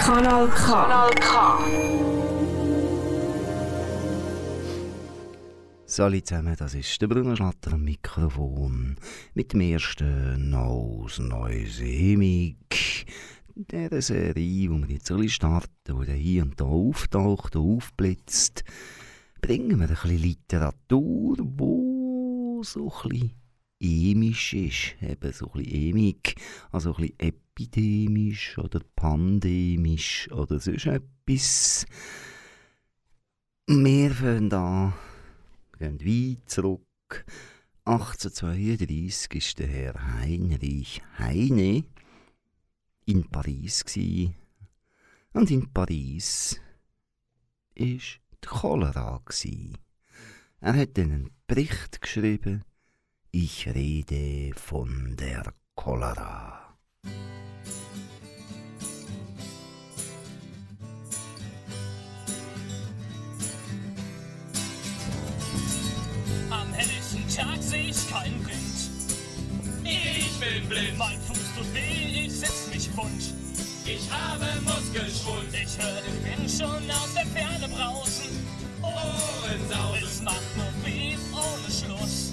Kanal K. Kanal K. Salut zusammen, das ist der Bruno Schlatter am Mikrofon mit dem ersten Nose Neusemik dieser Serie, die wir jetzt alle starten, die hier und da auftaucht und aufblitzt, bringen wir ein bisschen Literatur, wo so ein bisschen emisch ist, eben so ein bisschen emig, also ein bisschen epidemisch oder pandemisch oder sonst etwas. Wir fangen an, gehen weit zurück. 1832 ist der Herr Heinrich Heine in Paris gsi. Und in Paris ist die Cholera gsi. Er hat einen Bericht geschrieben. Ich rede von der Cholera. Am helllichten Tag seh ich keinen Wind. Ich bin blind. Mein Fuß tut weh, ich setz mich wund. Ich habe Muskelschwund. Ich hör den Wind schon aus der Ferne brausen. Ohrensausen. Es macht nur weh ohne Schluss.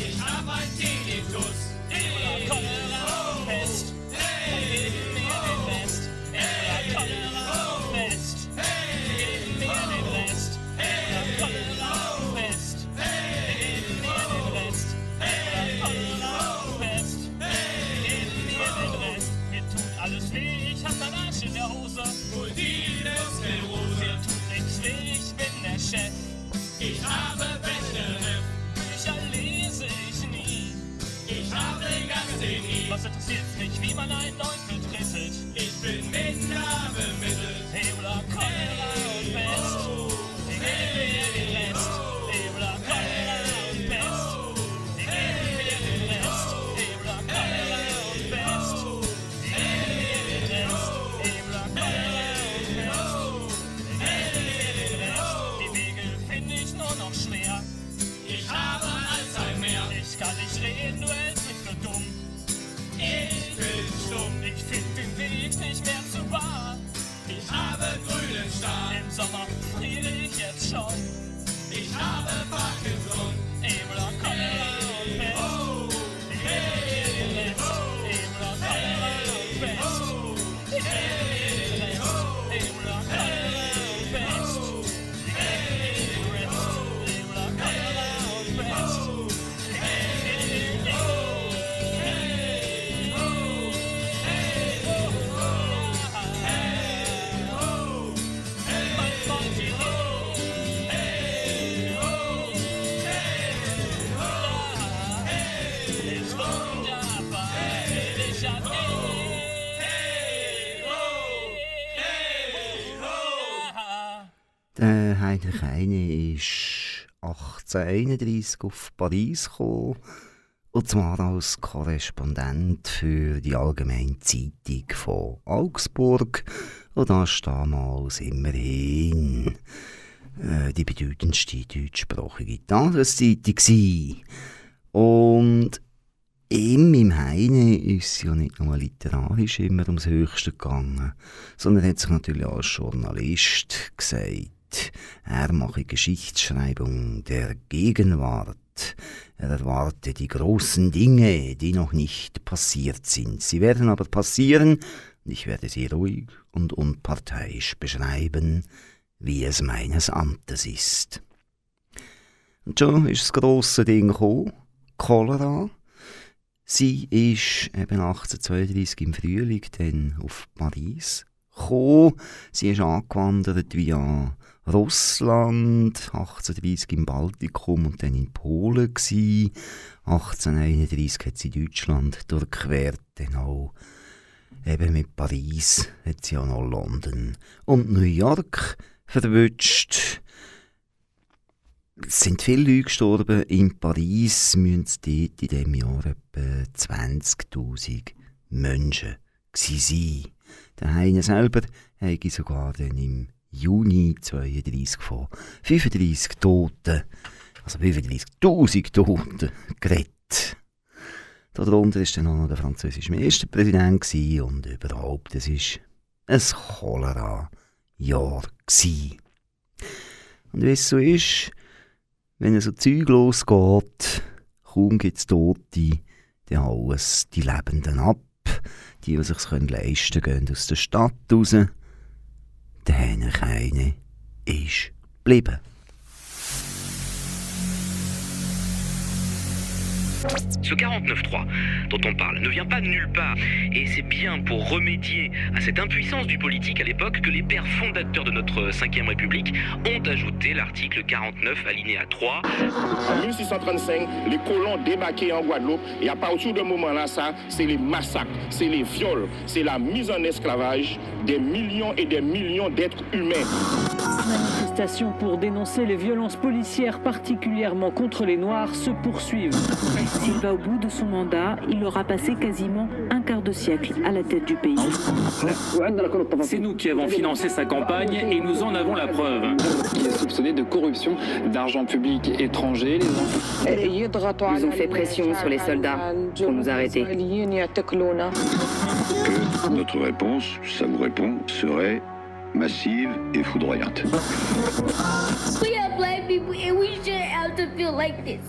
Ich hab ein Tinnitus. Ebola, Cholera, Pest. Geben mir den Rest. Ebola, Cholera, Pest. Geben mir den Rest. Ebola, Cholera, Pest. Geben mir den Rest. Ebola, Cholera, Pest. Geben mir den Rest. Mir tut alles weh, ich hab ein Arsch in der Hose. Multiple Sklerose. Mir tut nichts weh, ich bin der Chef. Ich habe Was interessiert mich, wie man einen Neuntel Sommer friere ich jetzt schon. Ich habe Parkinson. Heine ist 1831 auf Paris gekommen. Und zwar als Korrespondent für die Allgemeine Zeitung von Augsburg. Und das ist damals immerhin äh, die bedeutendste deutschsprachige Tageszeitung. Und ihm, im Heine, ist es ja nicht nur literarisch immer ums Höchste gegangen, sondern er hat sich natürlich als Journalist gesagt, er mache Geschichtsschreibung der Gegenwart. Er erwarte die großen Dinge, die noch nicht passiert sind. Sie werden aber passieren, und ich werde sie ruhig und unparteiisch beschreiben, wie es meines Amtes ist. Und schon ist das grosse Ding gekommen, Cholera. Sie ist eben 1832 im Frühling dann auf Paris gekommen. Sie ist angewandert via Russland, 1830 im Baltikum und dann in Polen gsi. 1831 hat sie Deutschland durchquert, dann auch eben mit Paris hat sie auch noch London und New York verwünscht. Es sind viele Leute gestorben. In Paris müssen es dort in diesem Jahr etwa 20.000 Menschen gewesen sein. Der Heine selber habe sogar dann im Juni 32 von 35 Toten, also 35.000 Toten, geredet. Darunter war dann auch noch der französische Ministerpräsident und überhaupt, es war ein Cholera-Jahr. Und wie es so ist, wenn so Zeug losgeht, kaum gibt es Tote, dann hauen es die Lebenden ab. Die, die sich leisten können, gehen aus der Stadt raus. Dann keine ist geblieben. Ce 49.3 dont on parle ne vient pas de nulle part, et c'est bien pour remédier à cette impuissance du politique à l'époque que les pères fondateurs de notre 5ème République ont ajouté l'article 49 alinéa 3. En 1635, les colons débarquaient en Guadeloupe, et à partir de ce moment-là, ça, c'est les massacres, c'est les viols, c'est la mise en esclavage des millions et des millions d'êtres humains. Manifestations pour dénoncer les violences policières, particulièrement contre les Noirs, se poursuivent. S'il va au bout de son mandat, il aura passé quasiment un quart de siècle à la tête du pays. C'est nous qui avons financé sa campagne et nous en avons la preuve. Il est soupçonné de corruption d'argent public étranger. Ils ont fait pression sur les soldats pour nous arrêter. Que notre réponse, ça vous répond, serait massive et foudroyante. We are black people and we shouldn't have to feel like this.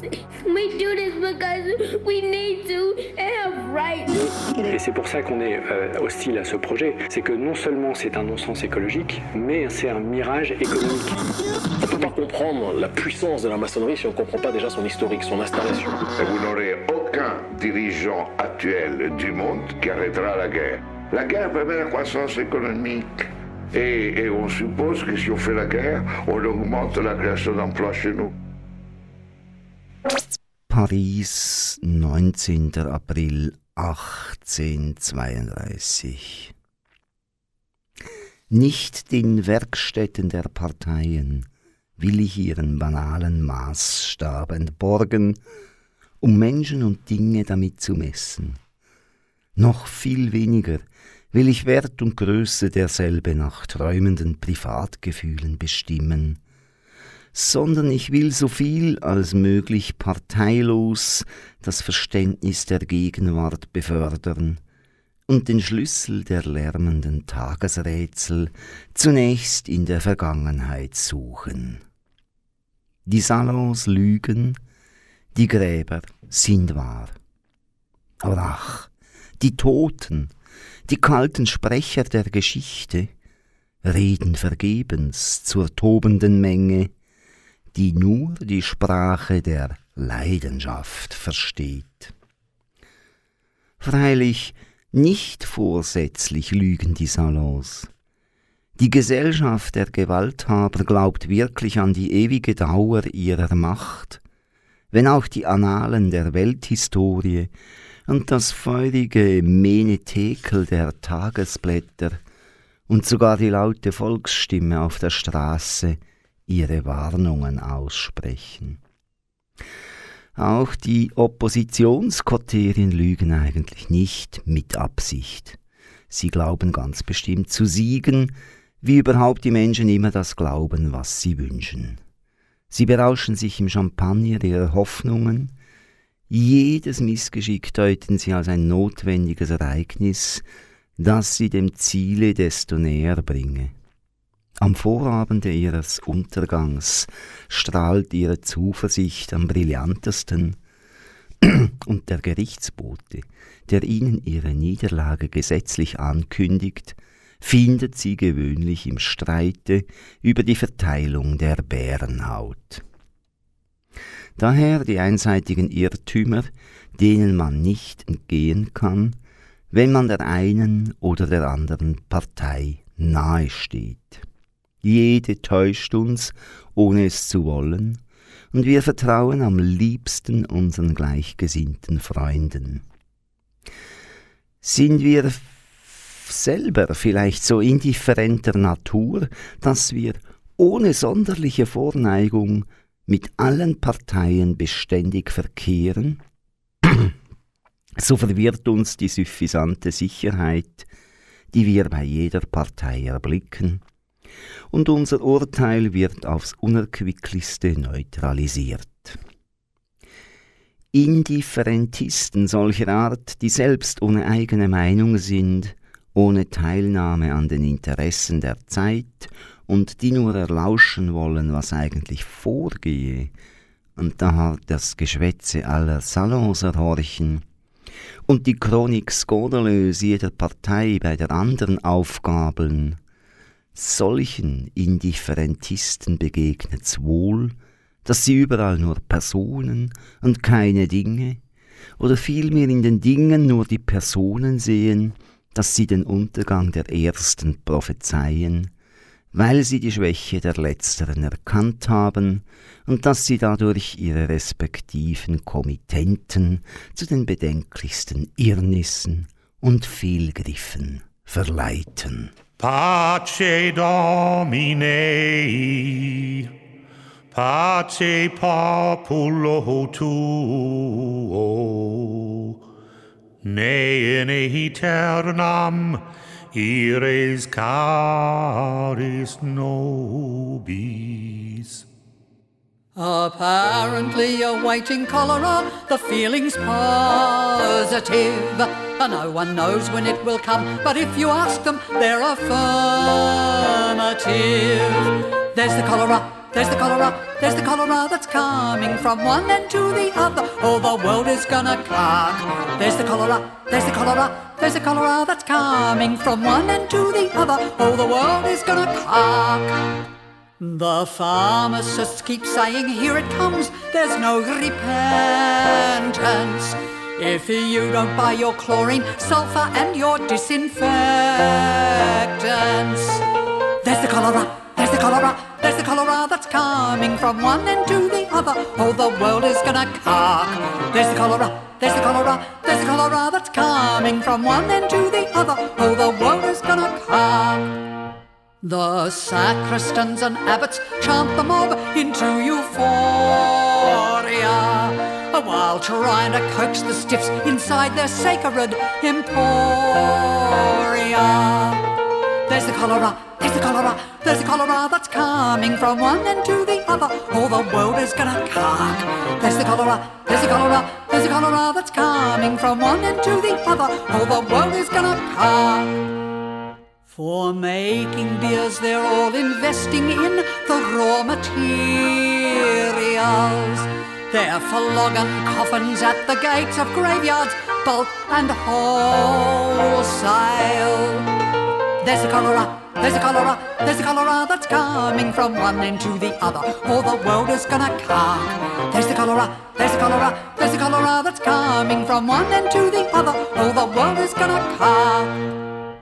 We do this because we need to and have rights. Et c'est pour ça qu'on est euh, hostile à ce projet. C'est que non seulement c'est un non-sens écologique, mais c'est un mirage économique. On ne peut pas comprendre la puissance de la maçonnerie si on ne comprend pas déjà son historique, son installation. Et vous n'aurez aucun dirigeant actuel du monde qui arrêtera la guerre. La guerre permet la croissance économique. Et, et, on suppose que si on fait la guerre, on augmente la création d'emplois chez nous. Paris, 19. April 1832. Nicht den Werkstätten der Parteien will ich ihren banalen Maßstab entborgen, um Menschen und Dinge damit zu messen. Noch viel weniger will ich Wert und Größe derselbe nach träumenden Privatgefühlen bestimmen, sondern ich will so viel als möglich parteilos das Verständnis der Gegenwart befördern und den Schlüssel der lärmenden Tagesrätsel zunächst in der Vergangenheit suchen. Die Salons lügen, die Gräber sind wahr. Aber ach, die Toten, die kalten Sprecher der Geschichte reden vergebens zur tobenden Menge, die nur die Sprache der Leidenschaft versteht. Freilich nicht vorsätzlich lügen die Salons. Die Gesellschaft der Gewalthaber glaubt wirklich an die ewige Dauer ihrer Macht, wenn auch die Annalen der Welthistorie und das feurige Menetekel der Tagesblätter und sogar die laute Volksstimme auf der Straße ihre Warnungen aussprechen. Auch die Oppositionsquoterien lügen eigentlich nicht mit Absicht. Sie glauben ganz bestimmt zu siegen, wie überhaupt die Menschen immer das glauben, was sie wünschen. Sie berauschen sich im Champagner ihrer Hoffnungen, jedes Missgeschick deuten sie als ein notwendiges Ereignis, das sie dem Ziele desto näher bringe. Am Vorabende ihres Untergangs strahlt ihre Zuversicht am brillantesten, und der Gerichtsbote, der ihnen ihre Niederlage gesetzlich ankündigt, findet sie gewöhnlich im Streite über die Verteilung der Bärenhaut. Daher die einseitigen Irrtümer, denen man nicht entgehen kann, wenn man der einen oder der anderen Partei nahesteht. Jede täuscht uns, ohne es zu wollen, und wir vertrauen am liebsten unseren gleichgesinnten Freunden. Sind wir selber vielleicht so indifferenter Natur, dass wir ohne sonderliche Vorneigung mit allen Parteien beständig verkehren, so verwirrt uns die suffisante Sicherheit, die wir bei jeder Partei erblicken, und unser Urteil wird aufs unerquicklichste neutralisiert. Indifferentisten solcher Art, die selbst ohne eigene Meinung sind, ohne Teilnahme an den Interessen der Zeit und die nur erlauschen wollen, was eigentlich vorgehe, und da das Geschwätze aller Salons erhorchen, und die Chronik skandalös jeder Partei bei der anderen aufgabeln, solchen Indifferentisten begegnet's wohl, dass sie überall nur Personen und keine Dinge, oder vielmehr in den Dingen nur die Personen sehen, dass sie den Untergang der Ersten prophezeien, weil sie die Schwäche der Letzteren erkannt haben und dass sie dadurch ihre respektiven Kommittenten zu den bedenklichsten Irrnissen und Fehlgriffen verleiten. Pace Domine, pace populo tuo, ne in aeternam ires caris nobis. Apparently awaiting cholera, the feeling's positive. And no one knows when it will come, but if you ask them, they're affirmative. There's the cholera, there's the cholera, there's the cholera that's coming from one end to the other. Oh, the world is gonna cark. There's the cholera, there's the cholera, there's the cholera that's coming from one end to the other. Oh, the world is gonna cark. The pharmacists keep saying, Here it comes, there's no repentance. If you don't buy your chlorine, sulfur, and your disinfectants, there's the cholera, there's the cholera, there's the cholera that's coming from one end to the other. Oh, the world is gonna cark. From one end to the other. Oh, the world is gonna cark. The sacristans and abbots chant the mob into euphoria A while trying to coax the stiffs inside their sacred emporia. There's the cholera, there's the cholera, there's the cholera that's coming from one end to the other. Oh, the world is gonna cark. There's the cholera, there's the cholera, there's a cholera that's coming from one end to the other. Oh, the world is gonna cark. For making beers, they're all investing in the raw materials. They're flogging coffins at the gates of graveyards, bulk and wholesale. There's the cholera, there's the cholera, there's the cholera that's coming from one end to the other. Oh, the world is gonna cark. There's the cholera, there's the cholera, there's the cholera that's coming from one end to the other. Oh, the world is gonna cark.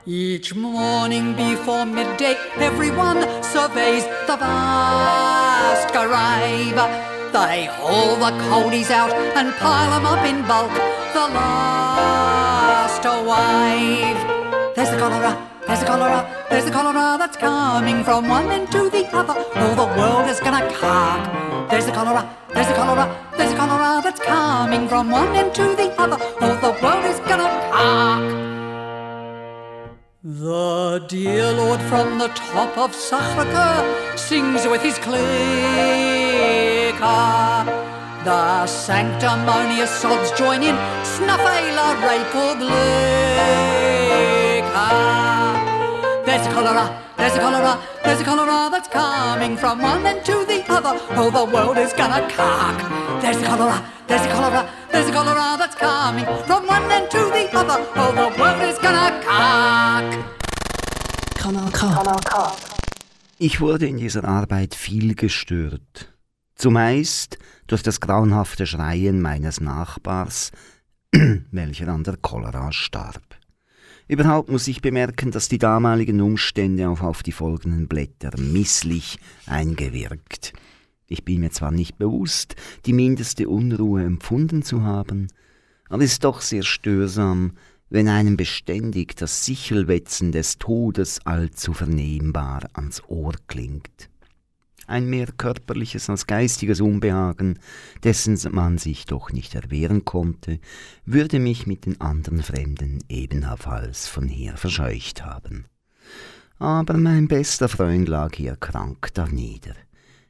Each morning before midday, everyone surveys the vast grave. They haul the coldies out and pile them up in bulk. The last wave. There's the cholera, there's the cholera, there's the cholera that's coming from one end to the other. Oh, the world is gonna cark. There's the cholera, there's the cholera, there's the cholera that's coming from one end to the other. Oh, the world is gonna cark. The dear Lord from the top of Sachraka sings with his clicker. The sanctimonious sods join in Snuffala Republica. There's a cholera, there's a cholera, there's a cholera that's coming from one end to the other. Oh, the world is gonna cark. There's a cholera, there's a cholera, there's a cholera that's coming from one end to the other. Oh, the world is gonna cark. Kanal K. Kanal K. Ich wurde in dieser Arbeit viel gestört. Zumeist durch das grauenhafte Schreien meines Nachbars, welcher an der Cholera starb. Überhaupt muss ich bemerken, dass die damaligen Umstände auch auf die folgenden Blätter misslich eingewirkt. Ich bin mir zwar nicht bewusst, die mindeste Unruhe empfunden zu haben, aber es ist doch sehr störsam, wenn einem beständig das Sichelwetzen des Todes allzu vernehmbar ans Ohr klingt. Ein mehr körperliches als geistiges Unbehagen, dessen man sich doch nicht erwehren konnte, würde mich mit den anderen Fremden ebenfalls von hier verscheucht haben. Aber mein bester Freund lag hier krank darnieder.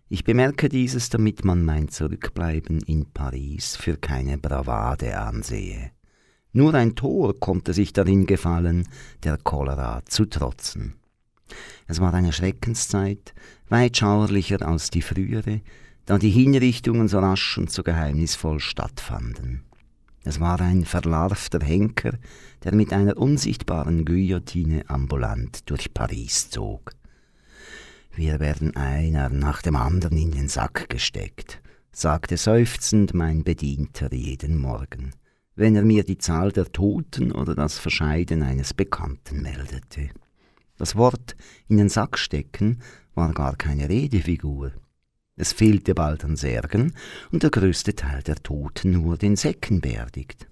Ich bemerke dieses, damit man mein Zurückbleiben in Paris für keine Bravade ansehe. Nur ein Tor konnte sich darin gefallen, der Cholera zu trotzen. Es war eine Schreckenszeit, weit schauerlicher als die frühere, da die Hinrichtungen so rasch und so geheimnisvoll stattfanden. Es war ein verlarvter Henker, der mit einer unsichtbaren Guillotine ambulant durch Paris zog. Wir werden einer nach dem anderen in den Sack gesteckt, sagte seufzend mein Bedienter jeden Morgen, wenn er mir die Zahl der Toten oder das Verscheiden eines Bekannten meldete. Das Wort in den Sack stecken war gar keine Redefigur. Es fehlte bald an Särgen und der größte Teil der Toten wurde in Säcken beerdigt.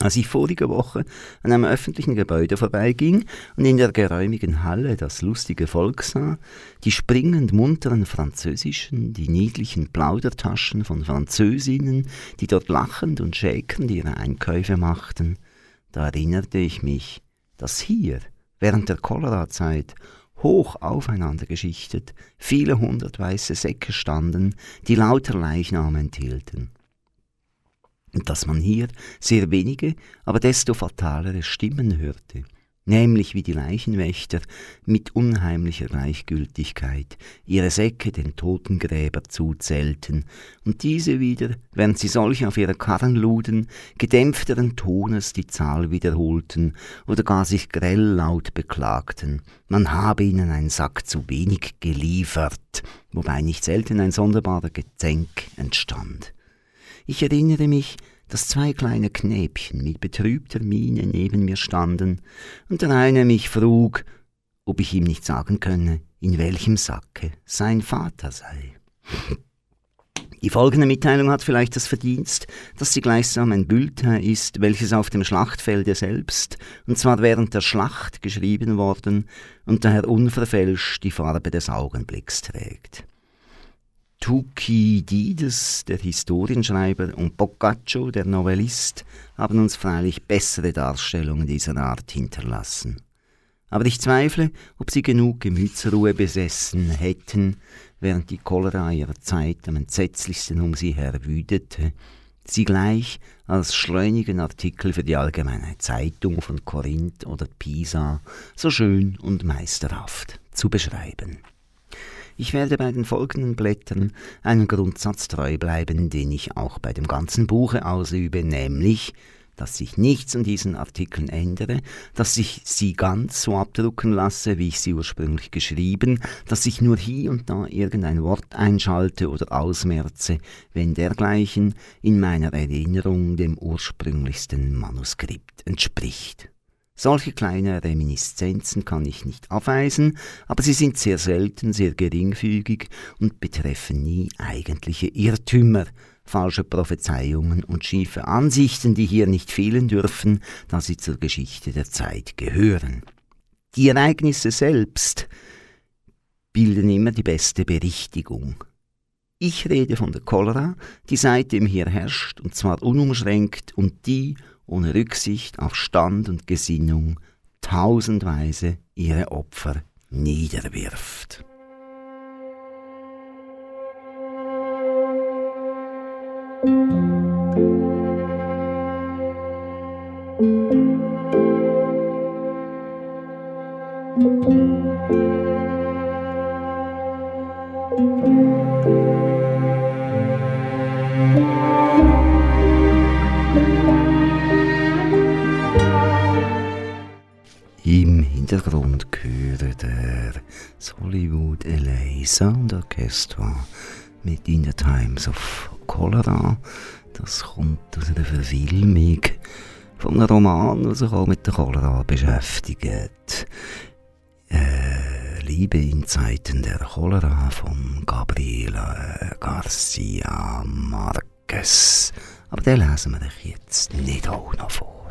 Als ich vorige Woche an einem öffentlichen Gebäude vorbeiging und in der geräumigen Halle das lustige Volk sah, die springend munteren Französischen, die niedlichen Plaudertaschen von Französinnen, die dort lachend und schäkernd ihre Einkäufe machten, da erinnerte ich mich, dass hier während der Cholerazeit hoch aufeinander geschichtet viele hundert weiße Säcke standen, die lauter Leichname enthielten. Und dass man hier sehr wenige, aber desto fatalere Stimmen hörte, nämlich wie die Leichenwächter mit unheimlicher Gleichgültigkeit ihre Säcke den Totengräber zuzählten und diese wieder, während sie solche auf ihre Karren luden, gedämpfteren Tones die Zahl wiederholten oder gar sich grell laut beklagten, man habe ihnen einen Sack zu wenig geliefert, wobei nicht selten ein sonderbarer Gezänk entstand. Ich erinnere mich, dass zwei kleine Knäbchen mit betrübter Miene neben mir standen und der eine mich frug, ob ich ihm nicht sagen könne, in welchem Sacke sein Vater sei. Die folgende Mitteilung hat vielleicht das Verdienst, dass sie gleichsam ein Bulletin ist, welches auf dem Schlachtfelde selbst, und zwar während der Schlacht geschrieben worden und daher unverfälscht die Farbe des Augenblicks trägt. Thukydides, der Historienschreiber, und Boccaccio, der Novellist, haben uns freilich bessere Darstellungen dieser Art hinterlassen. Aber ich zweifle, ob sie genug Gemütsruhe besessen hätten, während die Cholera ihrer Zeit am entsetzlichsten um sie her wütete, sie gleich als schleunigen Artikel für die allgemeine Zeitung von Korinth oder Pisa so schön und meisterhaft zu beschreiben. Ich werde bei den folgenden Blättern einen Grundsatz treu bleiben, den ich auch bei dem ganzen Buche ausübe, nämlich, dass sich nichts an diesen Artikeln ändere, dass ich sie ganz so abdrucken lasse, wie ich sie ursprünglich geschrieben, dass ich nur hier und da irgendein Wort einschalte oder ausmerze, wenn dergleichen in meiner Erinnerung dem ursprünglichsten Manuskript entspricht. Solche kleine Reminiszenzen kann ich nicht abweisen, aber sie sind sehr selten, sehr geringfügig und betreffen nie eigentliche Irrtümer, falsche Prophezeiungen und schiefe Ansichten, die hier nicht fehlen dürfen, da sie zur Geschichte der Zeit gehören. Die Ereignisse selbst bilden immer die beste Berichtigung. Ich rede von der Cholera, die seitdem hier herrscht, und zwar unumschränkt, und die ohne Rücksicht auf Stand und Gesinnung tausendweise ihre Opfer niederwirft. Hintergrund höre der Hollywood LA Sound Orchestra mit In the Times of Cholera. Das kommt aus einer Verfilmung von einem Roman, der sich auch mit der Cholera beschäftigt. Äh, Liebe in Zeiten der Cholera von Gabriela Garcia Marquez. Aber den lesen wir euch jetzt nicht auch noch vor.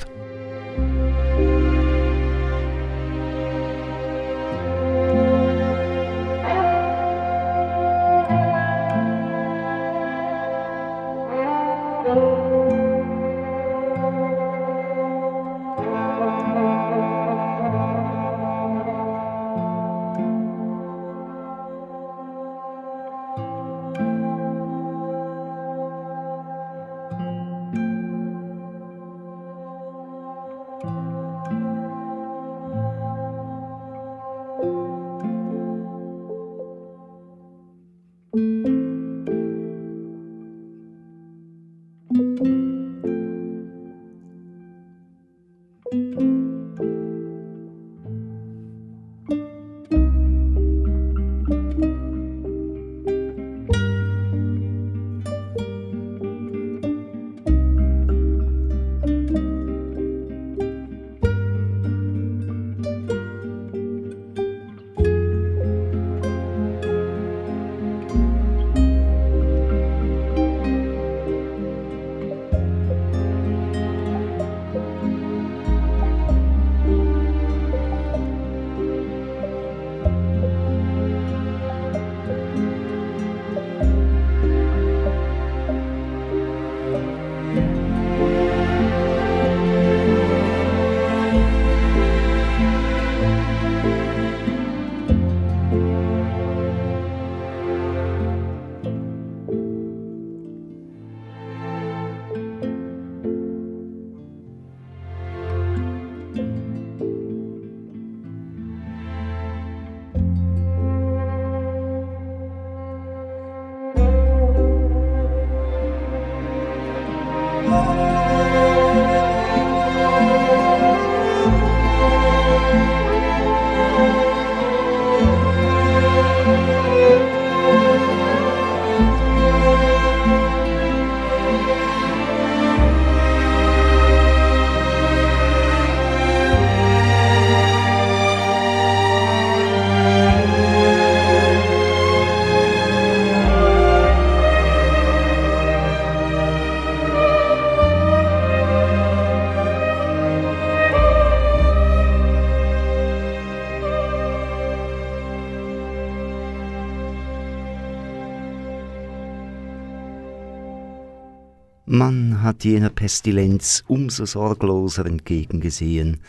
Hat jener Pestilenz umso sorgloser entgegengesehen,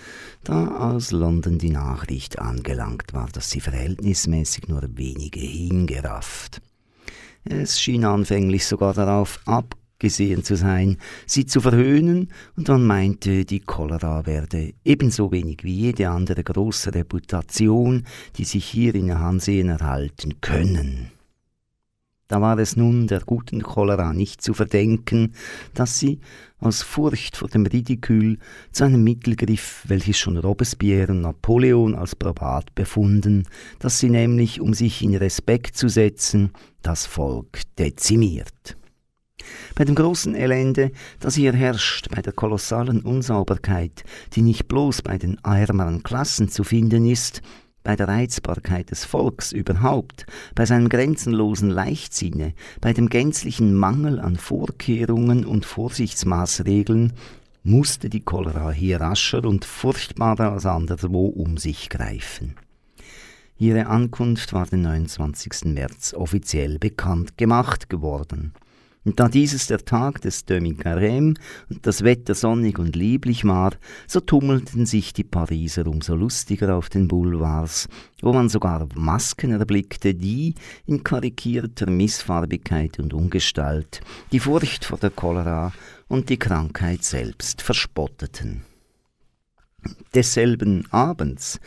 da aus London die Nachricht angelangt war, dass sie verhältnismäßig nur wenige hingerafft. Es schien anfänglich sogar darauf abgesehen zu sein, sie zu verhöhnen, und man meinte, die Cholera werde ebenso wenig wie jede andere große Reputation, die sich hier in Ansehen erhalten können. Da war es nun der guten Cholera nicht zu verdenken, dass sie, aus Furcht vor dem Ridikül, zu einem Mittel griff, welches schon Robespierre und Napoleon als probat befunden, dass sie nämlich, um sich in Respekt zu setzen, das Volk dezimiert. Bei dem großen Elende, das hier herrscht, bei der kolossalen Unsauberkeit, die nicht bloß bei den ärmeren Klassen zu finden ist, bei der Reizbarkeit des Volks überhaupt, bei seinem grenzenlosen Leichtsinne, bei dem gänzlichen Mangel an Vorkehrungen und Vorsichtsmaßregeln, musste die Cholera hier rascher und furchtbarer als anderswo um sich greifen. Ihre Ankunft war den 29. März offiziell bekannt gemacht geworden. Und da dieses der Tag des Demi-Carême und das Wetter sonnig und lieblich war, so tummelten sich die Pariser umso lustiger auf den Boulevards, wo man sogar Masken erblickte, die in karikierter Missfarbigkeit und Ungestalt die Furcht vor der Cholera und die Krankheit selbst verspotteten. Desselben Abends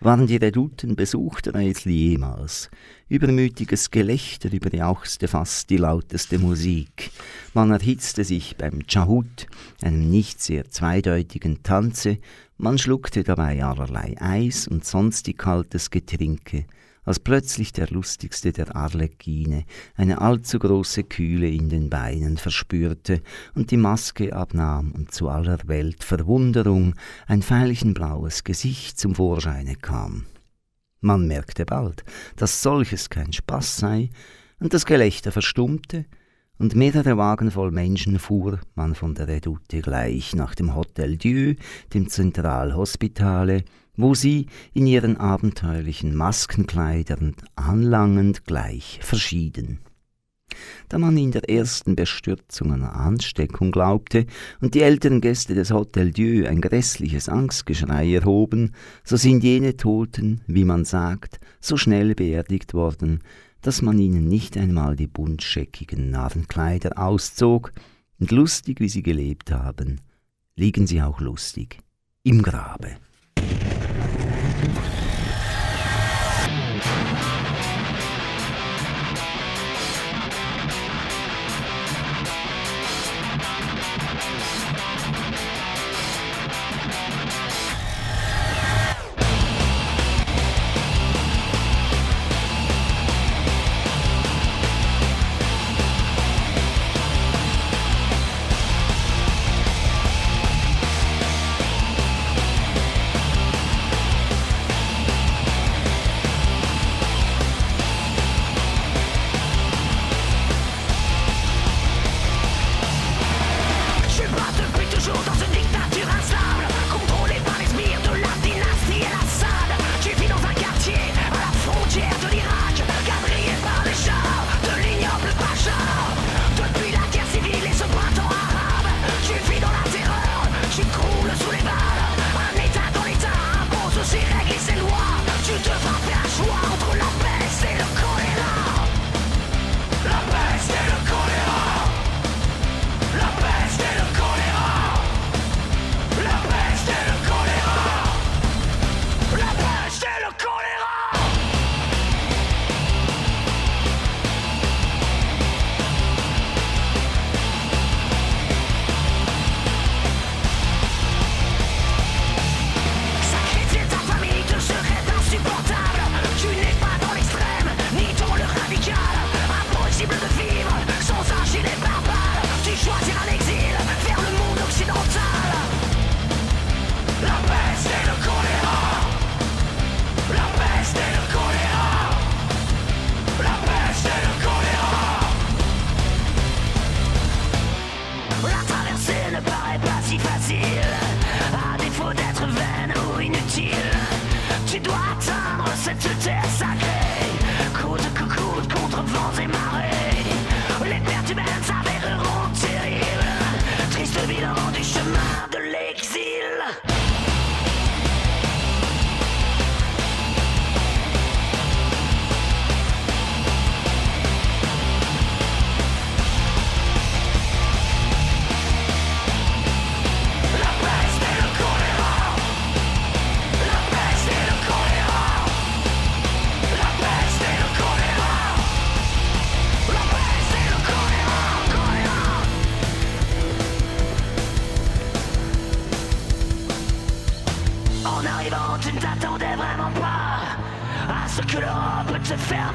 waren die Redouten besuchter als jemals. Übermütiges Gelächter überjauchzte fast die lauteste Musik. Man erhitzte sich beim Chahut, einem nicht sehr zweideutigen Tanze, man schluckte dabei allerlei Eis und sonstig kaltes Getränke, als plötzlich der lustigste der Arlecchine eine allzu große Kühle in den Beinen verspürte und die Maske abnahm und zu aller Welt Verwunderung ein veilchenblaues Gesicht zum Vorscheine kam. Man merkte bald, dass solches kein Spaß sei, und das Gelächter verstummte, und mehrere Wagen voll Menschen fuhr man von der Redoute gleich nach dem Hotel Dieu, dem Zentralhospitale, wo sie in ihren abenteuerlichen Maskenkleidern anlangend gleich verschieden. Da man in der ersten Bestürzung an Ansteckung glaubte und die älteren Gäste des Hotel Dieu ein grässliches Angstgeschrei erhoben, so sind jene Toten, wie man sagt, so schnell beerdigt worden, dass man ihnen nicht einmal die buntscheckigen Narrenkleider auszog, und lustig wie sie gelebt haben, liegen sie auch lustig im Grabe.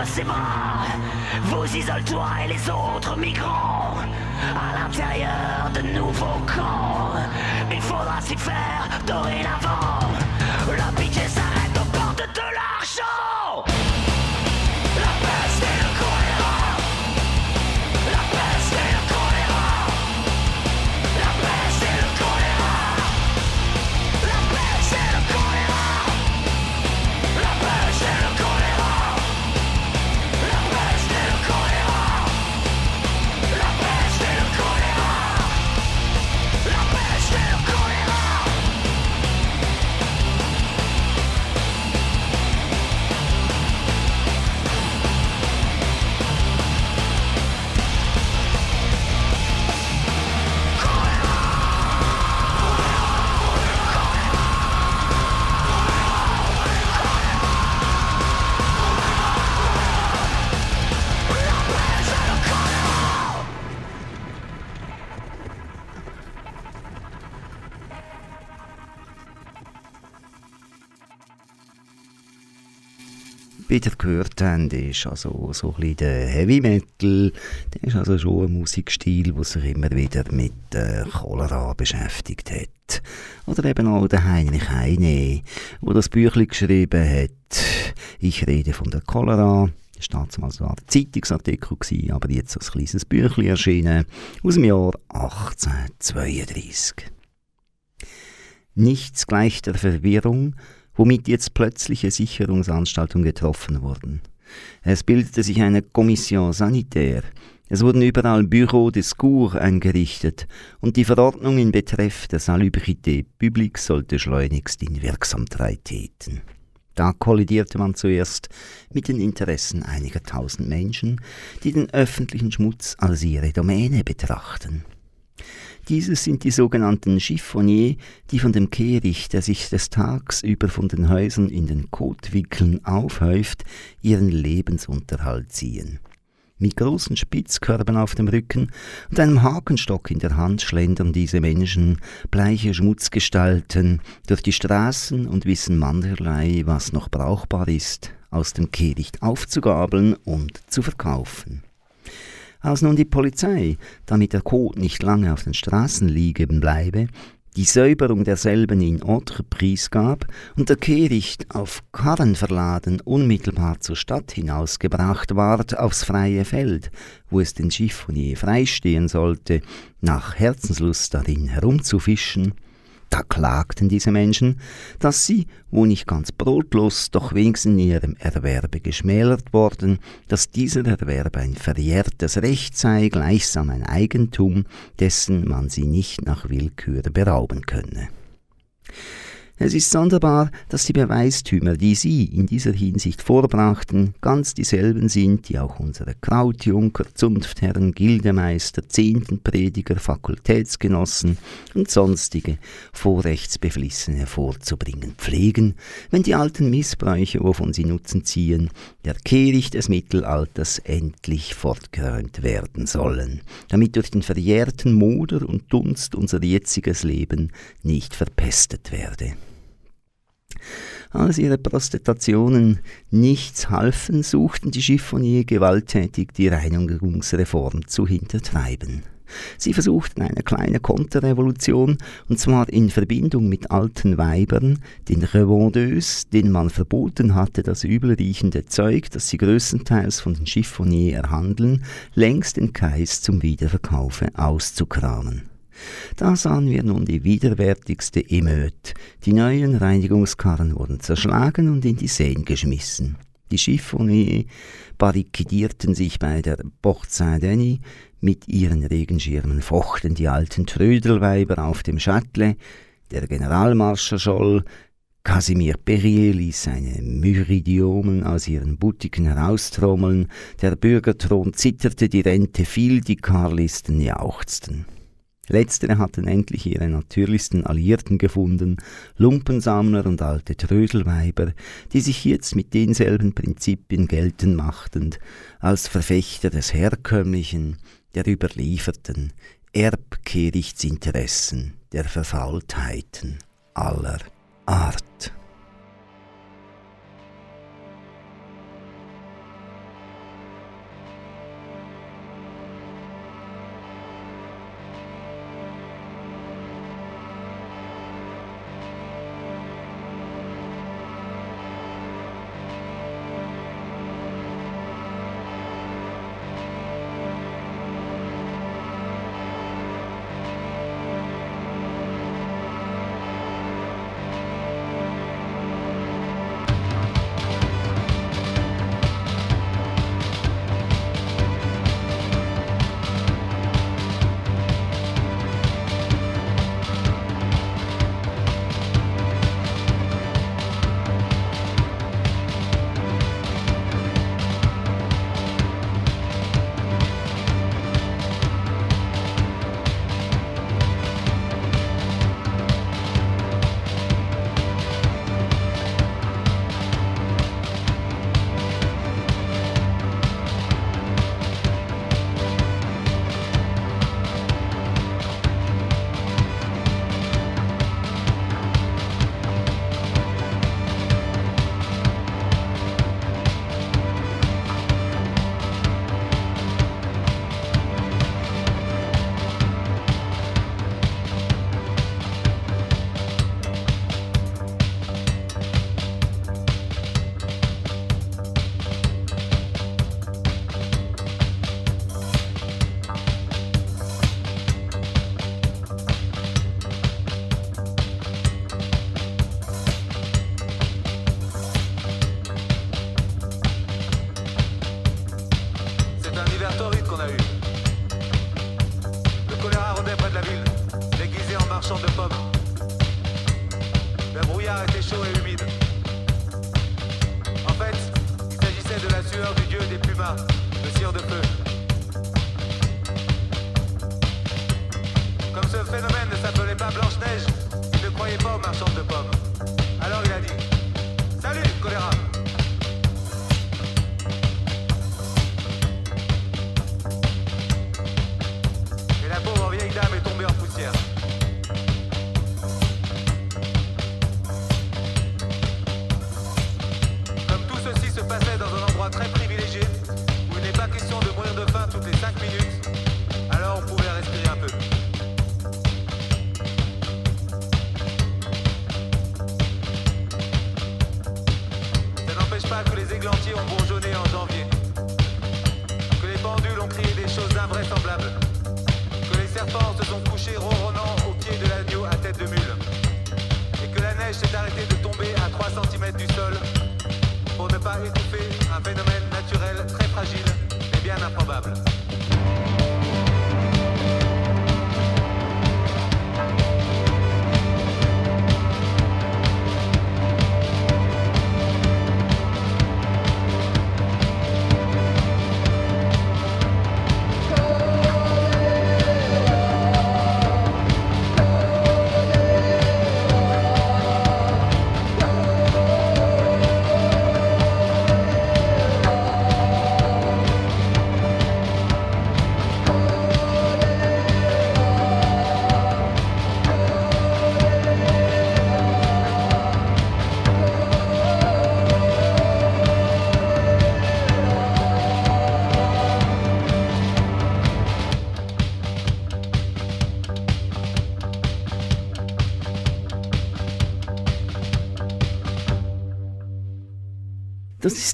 Ses bras. Vous isole-toi et les autres migrants à l'intérieur de nouveaux camps. Il faudra s'y faire dorénavant. Wieder gehört haben, ist also so ein bisschen der Heavy Metal. Der ist also schon ein Musikstil, der sich immer wieder mit äh, Cholera beschäftigt hat. Oder eben auch der Heinrich Heine, der das Büchlein geschrieben hat. Ich rede von der Cholera. Das war damals ein Zeitungsartikel, aber jetzt als kleines Büchlein erschienen, aus dem Jahr 1832. Nichts gleich der Verwirrung, womit jetzt plötzliche Sicherungsanstaltungen getroffen wurden. Es bildete sich eine Kommission sanitaire, es wurden überall Büro des Cours eingerichtet und die Verordnung in Betreff der Salubrité publique sollte schleunigst in Wirksamkeit treten. Da kollidierte man zuerst mit den Interessen einiger tausend Menschen, die den öffentlichen Schmutz als ihre Domäne betrachten. Dieses sind die sogenannten Chiffoniers, die von dem Kehricht, der sich des Tags über von den Häusern in den Kotwickeln aufhäuft, ihren Lebensunterhalt ziehen. Mit großen Spitzkörben auf dem Rücken und einem Hakenstock in der Hand schlendern diese Menschen, bleiche Schmutzgestalten, durch die Straßen und wissen mancherlei, was noch brauchbar ist, aus dem Kehricht aufzugabeln und zu verkaufen als nun die Polizei, damit der Kot nicht lange auf den Straßen liegen bleibe, die Säuberung derselben in Entreprise gab und der Kehricht auf Karren verladen unmittelbar zur Stadt hinausgebracht ward aufs freie Feld, wo es den Chiffonier freistehen sollte, nach Herzenslust darin herumzufischen, da klagten diese Menschen, dass sie, wo nicht ganz brotlos, doch wenigstens in ihrem Erwerbe geschmälert worden, dass dieser Erwerb ein verjährtes Recht sei, gleichsam ein Eigentum, dessen man sie nicht nach Willkür berauben könne. Es ist sonderbar, dass die Beweistümer, die Sie in dieser Hinsicht vorbrachten, ganz dieselben sind, die auch unsere Krautjunker, Zunftherren, Gildemeister, Zehntenprediger, Fakultätsgenossen und sonstige Vorrechtsbeflissene vorzubringen pflegen, wenn die alten Missbräuche, wovon sie Nutzen ziehen, der Kehricht des Mittelalters endlich fortgerönt werden sollen, damit durch den verjährten Moder und Dunst unser jetziges Leben nicht verpestet werde. Als ihre Prostatationen nichts halfen, suchten die Chiffonier gewalttätig die Reinigungsreform zu hintertreiben. Sie versuchten eine kleine Konterrevolution, und zwar in Verbindung mit alten Weibern, den Revendeuses, denen man verboten hatte, das übelriechende Zeug, das sie größtenteils von den Chiffonier erhandeln, längst den Kais zum Wiederverkaufe auszukramen. Da sahen wir nun die widerwärtigste Emeute. Die neuen Reinigungskarren wurden zerschlagen und in die Seen geschmissen. Die Chiffonier barrikadierten sich bei der Porte Saint-Denis, mit ihren Regenschirmen fochten die alten Trödelweiber auf dem Châtelet, der Generalmarschall Casimir Perrier ließ seine Myridiomen aus ihren Butiken heraustrommeln, der Bürgerthron zitterte, die Rente fiel, die Karlisten jauchzten. Letztere hatten endlich ihre natürlichsten Alliierten gefunden, Lumpensammler und alte Trödelweiber, die sich jetzt mit denselben Prinzipien geltend machten, als Verfechter des herkömmlichen, der überlieferten Erbkehrichtsinteressen, der Verfaultheiten aller Art. que les églantiers ont bourgeonné en janvier, que les pendules ont crié des choses invraisemblables, que les serpents se sont couchés ronronnant au pied de l'agneau à tête de mule, et que la neige s'est arrêtée de tomber à 3 cm du sol pour ne pas étouffer un phénomène naturel très fragile Et bien improbable.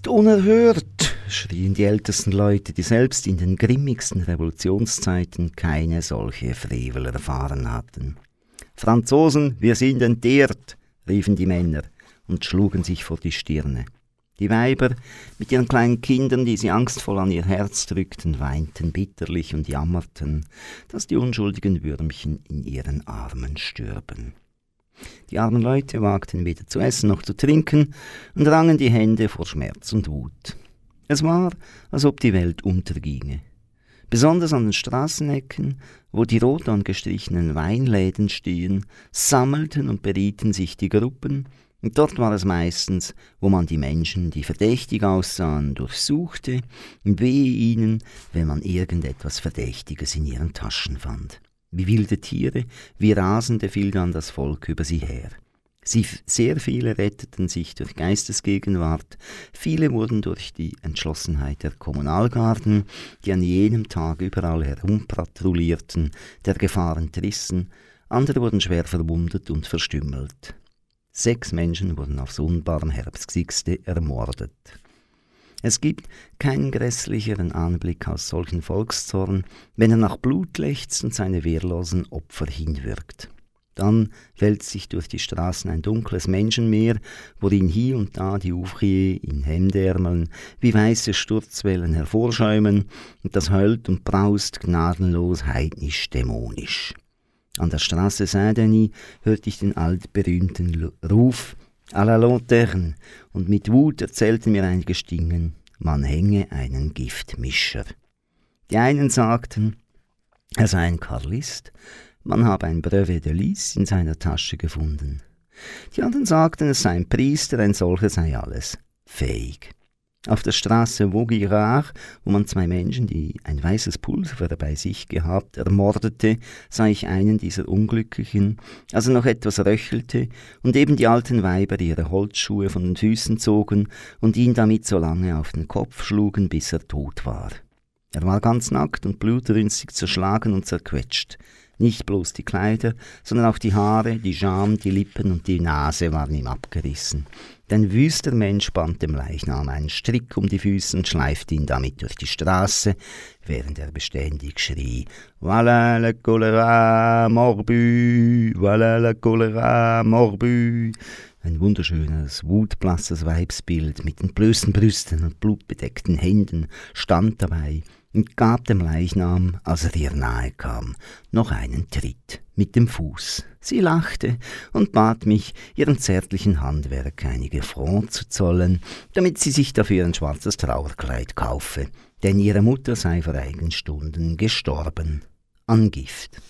Unerhört, schrien die ältesten Leute, die selbst in den grimmigsten Revolutionszeiten keine solche Frevel erfahren hatten. Franzosen, wir sind entehrt, riefen die Männer und schlugen sich vor die Stirne. Die Weiber mit ihren kleinen Kindern, die sie angstvoll an ihr Herz drückten, weinten bitterlich und jammerten, dass die unschuldigen Würmchen in ihren Armen stürben. Die armen Leute wagten weder zu essen noch zu trinken und rangen die Hände vor Schmerz und Wut. Es war, als ob die Welt unterginge. Besonders an den Straßenecken, wo die rot angestrichenen Weinläden stehen, sammelten und berieten sich die Gruppen, und dort war es meistens, wo man die Menschen, die verdächtig aussahen, durchsuchte, und wehe ihnen, wenn man irgendetwas Verdächtiges in ihren Taschen fand. Wie wilde Tiere, wie Rasende fiel dann das Volk über sie her. Sie, sehr viele retteten sich durch Geistesgegenwart, viele wurden durch die Entschlossenheit der Kommunalgarden, die an jenem Tag überall herumpatrouillierten, der Gefahr entrissen, andere wurden schwer verwundet und verstümmelt. Sechs Menschen wurden aufs unbarmherzigste ermordet. Es gibt keinen grässlicheren Anblick aus solchen Volkszorn, wenn er nach Blut lechzt und seine wehrlosen Opfer hinwirkt. Dann wälzt sich durch die Straßen ein dunkles Menschenmeer, worin hier und da die Ouvrier in Hemdärmeln wie weiße Sturzwellen hervorschäumen, und das heult und braust gnadenlos heidnisch dämonisch. An der Straße Saint-Denis hörte ich den altberühmten Ruf à la lanterne, und mit Wut erzählten mir einige Stingen, man hänge einen Giftmischer. Die einen sagten, er sei ein Karlist, man habe ein Brevet de Lys in seiner Tasche gefunden. Die anderen sagten, es sei ein Priester, ein solcher sei alles fähig. Auf der Straße Vaugirard, wo man zwei Menschen, die ein weißes Pulver bei sich gehabt, ermordete, sah ich einen dieser Unglücklichen, als er noch etwas röchelte und eben die alten Weiber ihre Holzschuhe von den Füßen zogen und ihn damit so lange auf den Kopf schlugen, bis er tot war. Er war ganz nackt und blutrünstig zerschlagen und zerquetscht. Nicht bloß die Kleider, sondern auch die Haare, die Scham, die Lippen und die Nase waren ihm abgerissen. Ein wüster Mensch band dem Leichnam einen Strick um die Füße und schleifte ihn damit durch die Straße, während er beständig schrie: Voilà le choléra morbu, voilà le choléra morbu. Ein wunderschönes, wutblasses Weibsbild mit entblößten Brüsten und blutbedeckten Händen stand dabei und gab dem Leichnam, als er ihr nahe kam, noch einen Tritt mit dem Fuß. Sie lachte und bat mich, ihrem zärtlichen Handwerk einige Francs zu zollen, damit sie sich dafür ein schwarzes Trauerkleid kaufe, denn ihre Mutter sei vor einigen Stunden gestorben an Gift.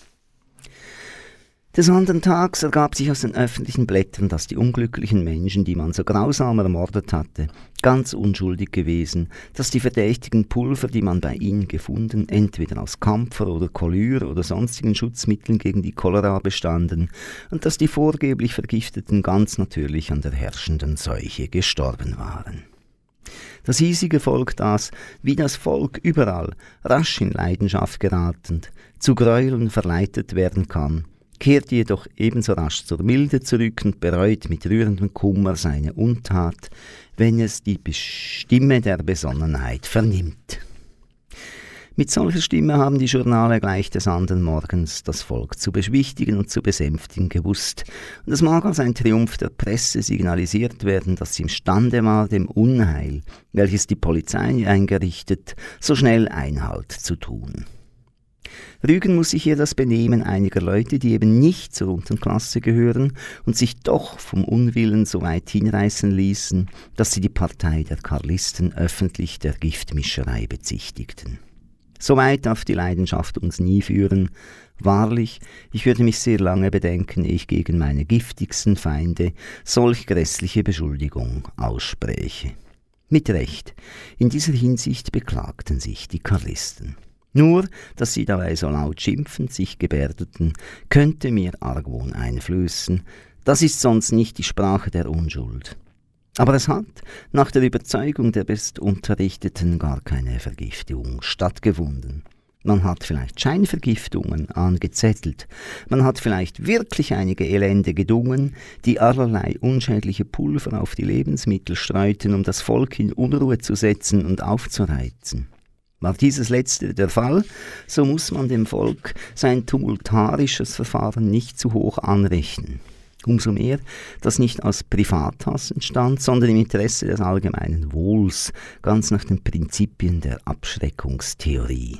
Des anderen Tags ergab sich aus den öffentlichen Blättern, dass die unglücklichen Menschen, die man so grausam ermordet hatte, ganz unschuldig gewesen, dass die verdächtigen Pulver, die man bei ihnen gefunden, entweder aus Kampfer oder Cholyr oder sonstigen Schutzmitteln gegen die Cholera bestanden und dass die vorgeblich Vergifteten ganz natürlich an der herrschenden Seuche gestorben waren. Das hiesige Volk, das, wie das Volk überall, rasch in Leidenschaft geratend, zu Gräueln verleitet werden kann, kehrt jedoch ebenso rasch zur Milde zurück und bereut mit rührendem Kummer seine Untat, wenn es die Stimme der Besonnenheit vernimmt. Mit solcher Stimme haben die Journale gleich des anderen Morgens das Volk zu beschwichtigen und zu besänftigen gewusst, und es mag als ein Triumph der Presse signalisiert werden, dass sie imstande war, dem Unheil, welches die Polizei eingerichtet, so schnell Einhalt zu tun. Rügen muss sich hier das Benehmen einiger Leute, die eben nicht zur unteren Klasse gehören und sich doch vom Unwillen so weit hinreißen ließen, dass sie die Partei der Karlisten öffentlich der Giftmischerei bezichtigten. So weit darf die Leidenschaft uns nie führen. Wahrlich, ich würde mich sehr lange bedenken, ehe ich gegen meine giftigsten Feinde solch grässliche Beschuldigung ausspräche. Mit Recht, in dieser Hinsicht beklagten sich die Karlisten. Nur, dass sie dabei so laut schimpfend sich gebärdeten, könnte mir Argwohn einflößen, das ist sonst nicht die Sprache der Unschuld. Aber es hat, nach der Überzeugung der Bestunterrichteten, gar keine Vergiftung stattgefunden. Man hat vielleicht Scheinvergiftungen angezettelt, man hat vielleicht wirklich einige Elende gedungen, die allerlei unschädliche Pulver auf die Lebensmittel streuten, um das Volk in Unruhe zu setzen und aufzureizen. War dieses letzte der Fall, so muss man dem Volk sein tumultarisches Verfahren nicht zu hoch anrechnen. Umso mehr, dass nicht aus Privathass entstand, sondern im Interesse des allgemeinen Wohls, ganz nach den Prinzipien der Abschreckungstheorie.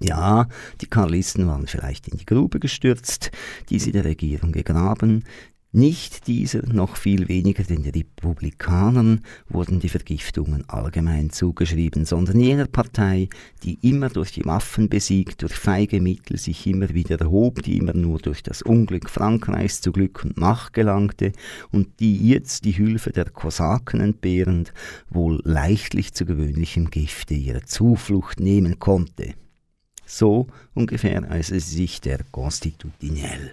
Ja, die Karlisten waren vielleicht in die Grube gestürzt, die sie der Regierung gegraben, nicht dieser, noch viel weniger den Republikanern wurden die Vergiftungen allgemein zugeschrieben, sondern jener Partei, die immer durch die Waffen besiegt, durch feige Mittel sich immer wieder erhob, die immer nur durch das Unglück Frankreichs zu Glück und Macht gelangte und die jetzt die Hilfe der Kosaken entbehrend wohl leichtlich zu gewöhnlichem Gifte ihre Zuflucht nehmen konnte. So ungefähr als es sich der Constitutionnel.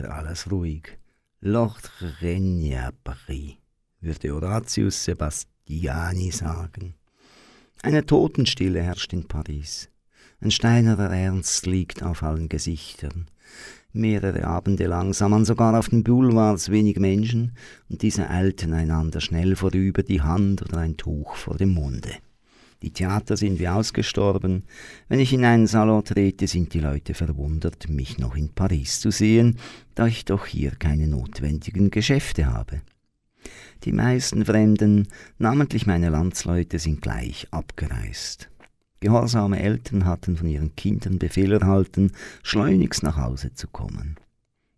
Hier alles ruhig. Lord regna Paris, würde Horatius Sebastiani sagen. Eine Totenstille herrscht in Paris. Ein steinerer Ernst liegt auf allen Gesichtern. Mehrere Abende lang sah man sogar auf den Boulevards wenig Menschen, und diese eilten einander schnell vorüber, die Hand oder ein Tuch vor dem Munde. Die Theater sind wie ausgestorben. Wenn ich in einen Salon trete, sind die Leute verwundert, mich noch in Paris zu sehen, da ich doch hier keine notwendigen Geschäfte habe. Die meisten Fremden, namentlich meine Landsleute, sind gleich abgereist. Gehorsame Eltern hatten von ihren Kindern Befehl erhalten, schleunigst nach Hause zu kommen.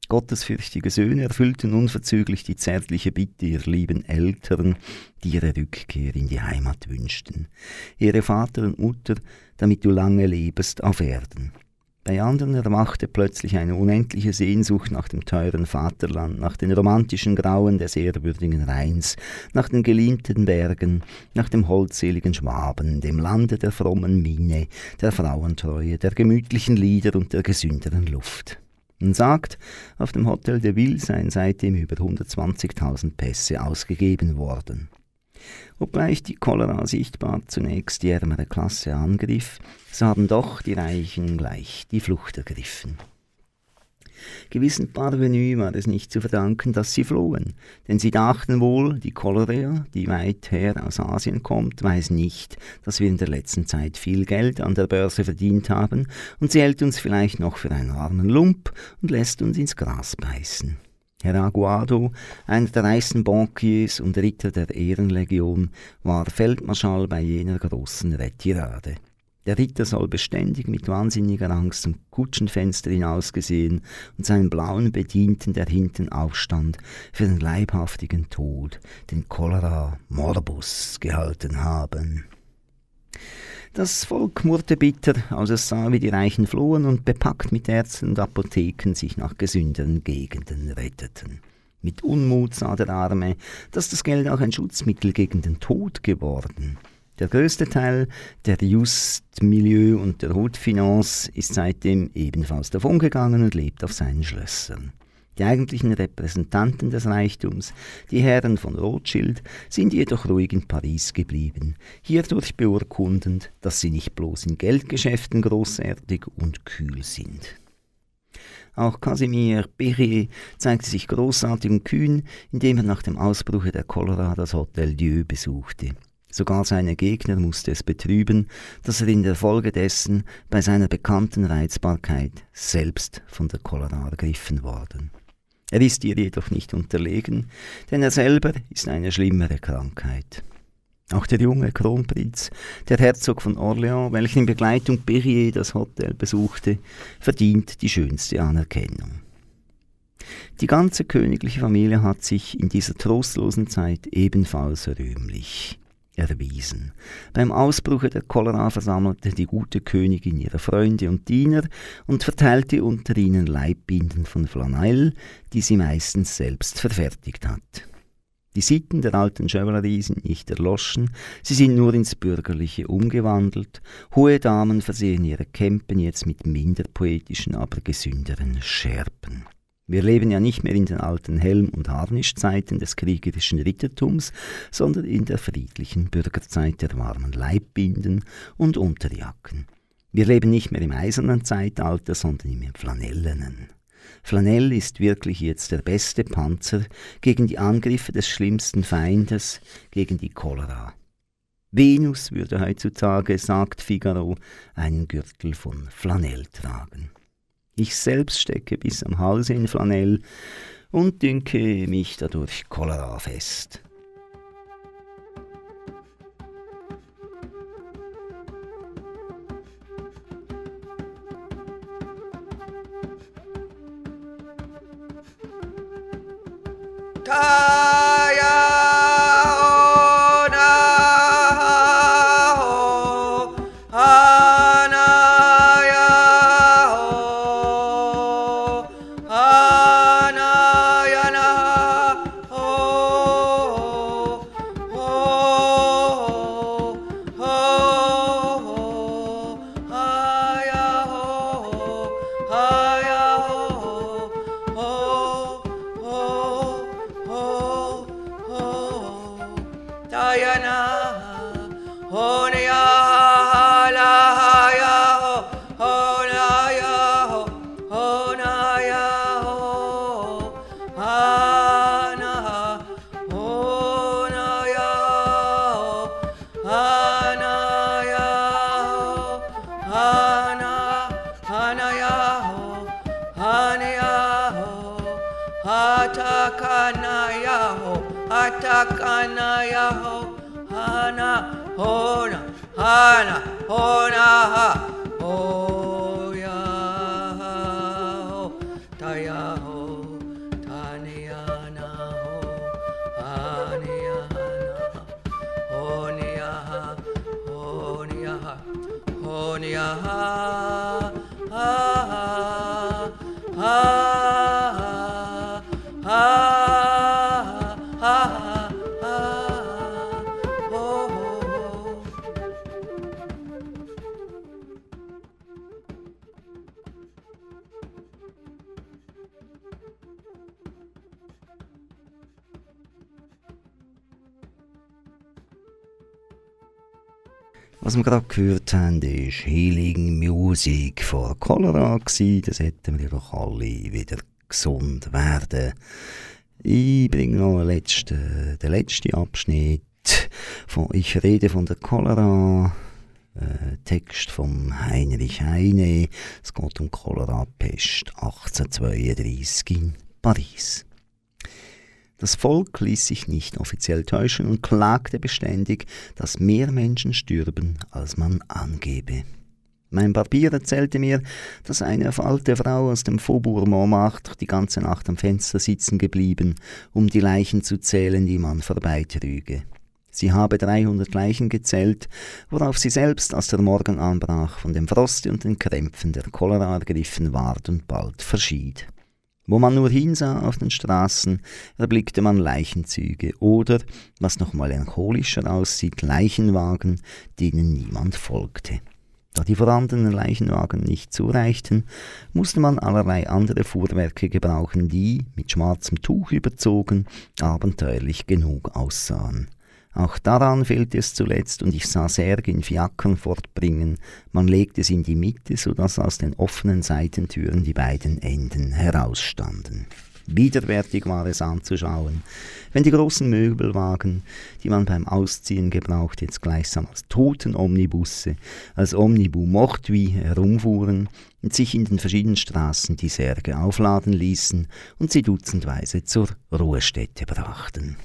Gottesfürchtige Söhne erfüllten unverzüglich die zärtliche Bitte ihrer lieben Eltern, die ihre Rückkehr in die Heimat wünschten. Ihre Vater und Mutter, damit du lange lebest auf Erden. Bei anderen erwachte plötzlich eine unendliche Sehnsucht nach dem teuren Vaterland, nach den romantischen Grauen des ehrwürdigen Rheins, nach den geliebten Bergen, nach dem holdseligen Schwaben, dem Lande der frommen Mine, der Frauentreue, der gemütlichen Lieder und der gesünderen Luft. Man sagt, auf dem Hotel de Ville seien seitdem über 120.000 Pässe ausgegeben worden. Obgleich die Cholera sichtbar zunächst die ärmere Klasse angriff, so haben doch die Reichen gleich die Flucht ergriffen. Gewissen Parvenus war es nicht zu verdanken, dass sie flohen, denn sie dachten wohl, die Cholera, die weit her aus Asien kommt, weiß nicht, dass wir in der letzten Zeit viel Geld an der Börse verdient haben, und sie hält uns vielleicht noch für einen armen Lump und lässt uns ins Gras beißen. Herr Aguado, einer der reichsten Bankiers und Ritter der Ehrenlegion, war Feldmarschall bei jener großen Retirade. Der Ritter soll beständig mit wahnsinniger Angst zum Kutschenfenster hinausgesehen und seinen blauen Bedienten, der hinten aufstand, für den leibhaftigen Tod, den Cholera Morbus, gehalten haben. Das Volk murrte bitter, als es sah, wie die Reichen flohen und bepackt mit Ärzten und Apotheken sich nach gesünderen Gegenden retteten. Mit Unmut sah der Arme, dass das Geld auch ein Schutzmittel gegen den Tod geworden. Der größte Teil der Justmilieu und der Haute Finance ist seitdem ebenfalls davongegangen und lebt auf seinen Schlössern. Die eigentlichen Repräsentanten des Reichtums, die Herren von Rothschild, sind jedoch ruhig in Paris geblieben, hierdurch beurkundend, dass sie nicht bloß in Geldgeschäften großartig und kühl sind. Auch Casimir Perrier zeigte sich großartig und kühn, indem er nach dem Ausbruche der Cholera das Hotel Dieu besuchte. Sogar seine Gegner musste es betrüben, dass er in der Folge dessen bei seiner bekannten Reizbarkeit selbst von der Cholera ergriffen worden. Er ist ihr jedoch nicht unterlegen, denn er selber ist eine schlimmere Krankheit. Auch der junge Kronprinz, der Herzog von Orléans, welcher in Begleitung Perrier das Hotel besuchte, verdient die schönste Anerkennung. Die ganze königliche Familie hat sich in dieser trostlosen Zeit ebenfalls rühmlich erwiesen. Beim Ausbruche der Cholera versammelte die gute Königin ihre Freunde und Diener und verteilte unter ihnen Leibbinden von Flanell, die sie meistens selbst verfertigt hat. Die Sitten der alten Chevalerie sind nicht erloschen, sie sind nur ins Bürgerliche umgewandelt. Hohe Damen versehen ihre Kämpen jetzt mit minder poetischen, aber gesünderen Scherpen. Wir leben ja nicht mehr in den alten Helm- und Harnischzeiten des kriegerischen Rittertums, sondern in der friedlichen Bürgerzeit der warmen Leibbinden und Unterjacken. Wir leben nicht mehr im eisernen Zeitalter, sondern im flanellenen. Flanell ist wirklich jetzt der beste Panzer gegen die Angriffe des schlimmsten Feindes, gegen die Cholera. Venus würde heutzutage, sagt Figaro, einen Gürtel von Flanell tragen. Ich selbst stecke bis am Halse in Flanell und dünke mich dadurch Cholera fest. Was wir gerade gehört haben, ist Healing Music von Cholera. Das hätten wir doch alle wieder gesund werden. Ich bringe noch den letzten, den letzten Abschnitt von Ich rede von der Cholera. Äh, Text von Heinrich Heine. Es geht um Cholera-Pest 1832 in Paris. Das Volk ließ sich nicht offiziell täuschen und klagte beständig, dass mehr Menschen stürben, als man angebe. Mein Barbier erzählte mir, dass eine alte Frau aus dem Faubourg Montmartre die ganze Nacht am Fenster sitzen geblieben, um die Leichen zu zählen, die man vorbeitrüge. Sie habe 300 Leichen gezählt, worauf sie selbst, als der Morgen anbrach, von dem Froste und den Krämpfen der Cholera ergriffen ward und bald verschied. Wo man nur hinsah auf den Straßen, erblickte man Leichenzüge oder, was noch melancholischer aussieht, Leichenwagen, denen niemand folgte. Da die vorhandenen Leichenwagen nicht zureichten, musste man allerlei andere Fuhrwerke gebrauchen, die, mit schwarzem Tuch überzogen, abenteuerlich genug aussahen. Auch daran fehlte es zuletzt, und ich sah Särge in Fiakern fortbringen. Man legte sie in die Mitte, so dass aus den offenen Seitentüren die beiden Enden herausstanden. Widerwärtig war es anzuschauen, wenn die großen Möbelwagen, die man beim Ausziehen gebraucht, jetzt gleichsam als Totenomnibusse, als Omnibu Mortui herumfuhren und sich in den verschiedenen Straßen die Särge aufladen ließen und sie dutzendweise zur Ruhestätte brachten.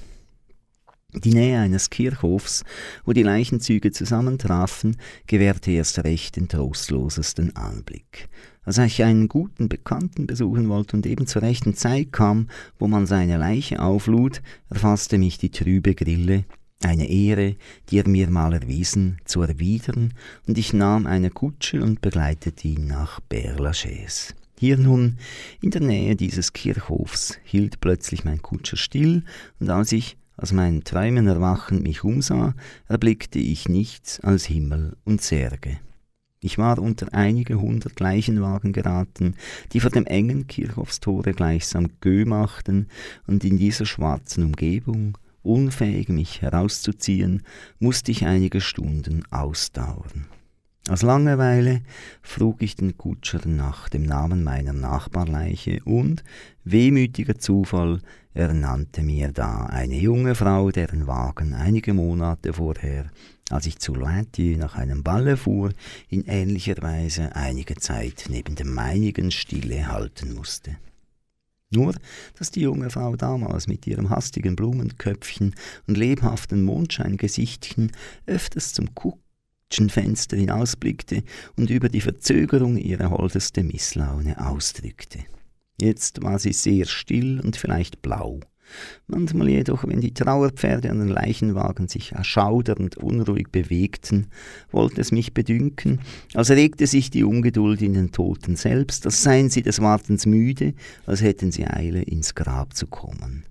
Die Nähe eines Kirchhofs, wo die Leichenzüge zusammentrafen, gewährte erst recht den trostlosesten Anblick. Als ich einen guten Bekannten besuchen wollte und eben zur rechten Zeit kam, wo man seine Leiche auflud, erfasste mich die trübe Grille, eine Ehre, die er mir mal erwiesen, zu erwidern, und ich nahm eine Kutsche und begleitete ihn nach Père-Lachaise. Hier nun, in der Nähe dieses Kirchhofs, hielt plötzlich mein Kutscher still, und als ich als mein Träumen erwachend mich umsah, erblickte ich nichts als Himmel und Särge. Ich war unter einige hundert Leichenwagen geraten, die vor dem engen Kirchhofstore gleichsam Gö machten, und in dieser schwarzen Umgebung, unfähig mich herauszuziehen, musste ich einige Stunden ausdauern. Aus Langeweile frug ich den Kutscher nach dem Namen meiner Nachbarleiche und, wehmütiger Zufall, er nannte mir da eine junge Frau, deren Wagen einige Monate vorher, als ich zu Lointier nach einem Balle fuhr, in ähnlicher Weise einige Zeit neben dem meinigen Stille halten musste. Nur, dass die junge Frau damals mit ihrem hastigen Blumenköpfchen und lebhaften Mondscheingesichtchen öfters zum Kuck Fenster hinausblickte und über die Verzögerung ihre holdeste Misslaune ausdrückte. Jetzt war sie sehr still und vielleicht blau. Manchmal jedoch, wenn die Trauerpferde an den Leichenwagen sich erschaudernd unruhig bewegten, wollte es mich bedünken, als regte sich die Ungeduld in den Toten selbst, als seien sie des Wartens müde, als hätten sie Eile, ins Grab zu kommen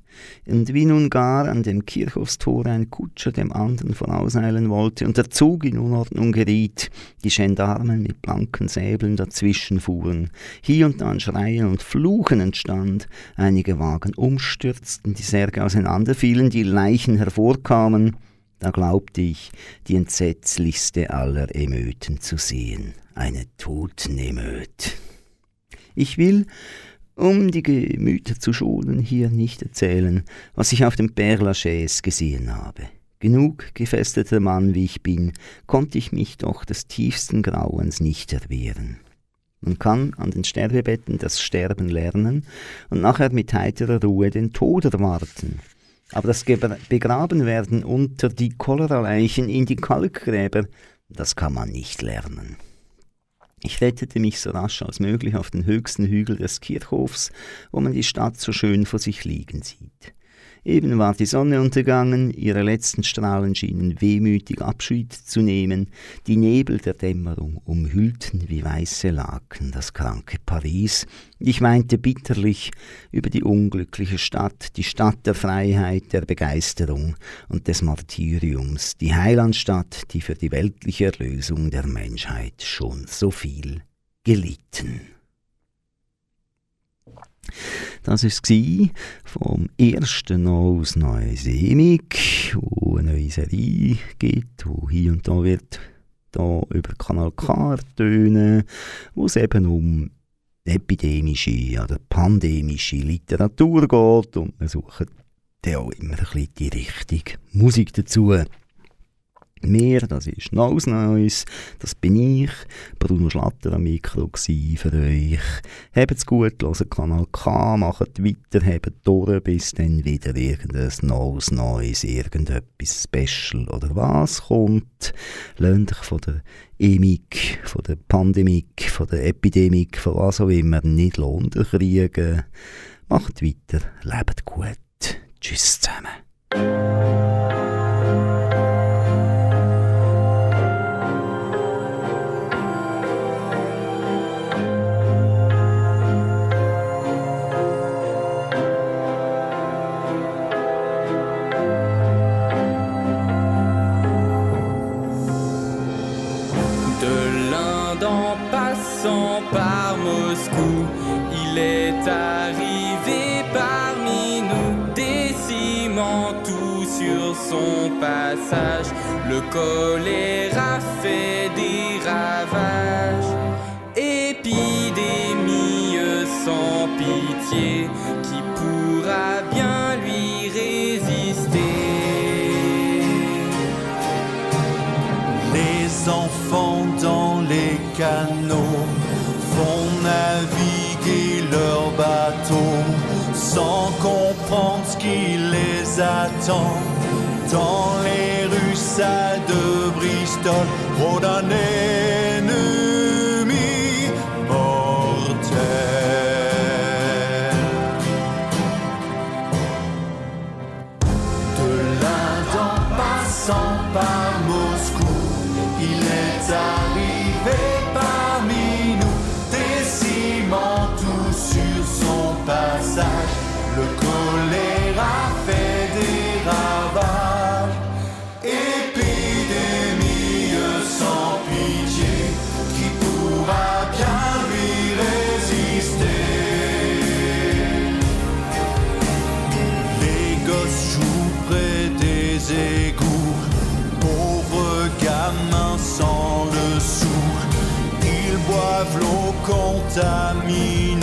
und wie nun gar an dem Kirchhofstore ein Kutscher dem anderen vorauseilen wollte und der Zug in Unordnung geriet, die Gendarmen mit blanken Säbeln dazwischen fuhren, hier und da ein Schreien und Fluchen entstand, einige Wagen umstürzten, die Särge auseinanderfielen, die Leichen hervorkamen, Da glaubte ich, die entsetzlichste aller Emöten zu sehen, eine Totnemöt. Ich will, um die Gemüter zu schonen, hier nicht erzählen, was ich auf dem Père Lachaise gesehen habe. Genug gefesteter Mann wie ich bin, konnte ich mich doch des tiefsten Grauens nicht erwehren. Man kann an den Sterbebetten das Sterben lernen und nachher mit heiterer Ruhe den Tod erwarten. Aber das Begrabenwerden unter die Choleraleichen in die Kalkgräber, das kann man nicht lernen. Ich rettete mich so rasch als möglich auf den höchsten Hügel des Kirchhofs, wo man die Stadt so schön vor sich liegen sieht. Eben war die Sonne untergangen, ihre letzten Strahlen schienen wehmütig Abschied zu nehmen, die Nebel der Dämmerung umhüllten wie weiße Laken das kranke Paris. Ich weinte bitterlich über die unglückliche Stadt, die Stadt der Freiheit, der Begeisterung und des Martyriums, die Heilandstadt, die für die weltliche Erlösung der Menschheit schon so viel gelitten. Das war vom ersten aus Neuseemig, wo eine neue Serie gibt, wo hier und da wird da über Kanal K tönen, wo es eben um epidemische oder pandemische Literatur geht und wir suchen dann auch immer ein bisschen die richtige Musik dazu. Wir, das ist Nose Neues, das bin ich, Bruno Schlatter am Mikro für euch. Habt's gut, hört Kanal K, macht weiter, habt durch, bis dann wieder irgendein Nose Neues, irgendetwas Special oder was kommt. Lernt euch von der Emik, von der Pandemie, von der Epidemie, von was auch immer nicht lohnt kriegen. Macht weiter, lebt gut. Tschüss zusammen. Le choléra fait des ravages. Épidémie sans pitié, qui pourra bien lui résister. Les enfants dans les canaux vont naviguer leur bateau sans comprendre ce qui les attend de Bristol, Rhône ami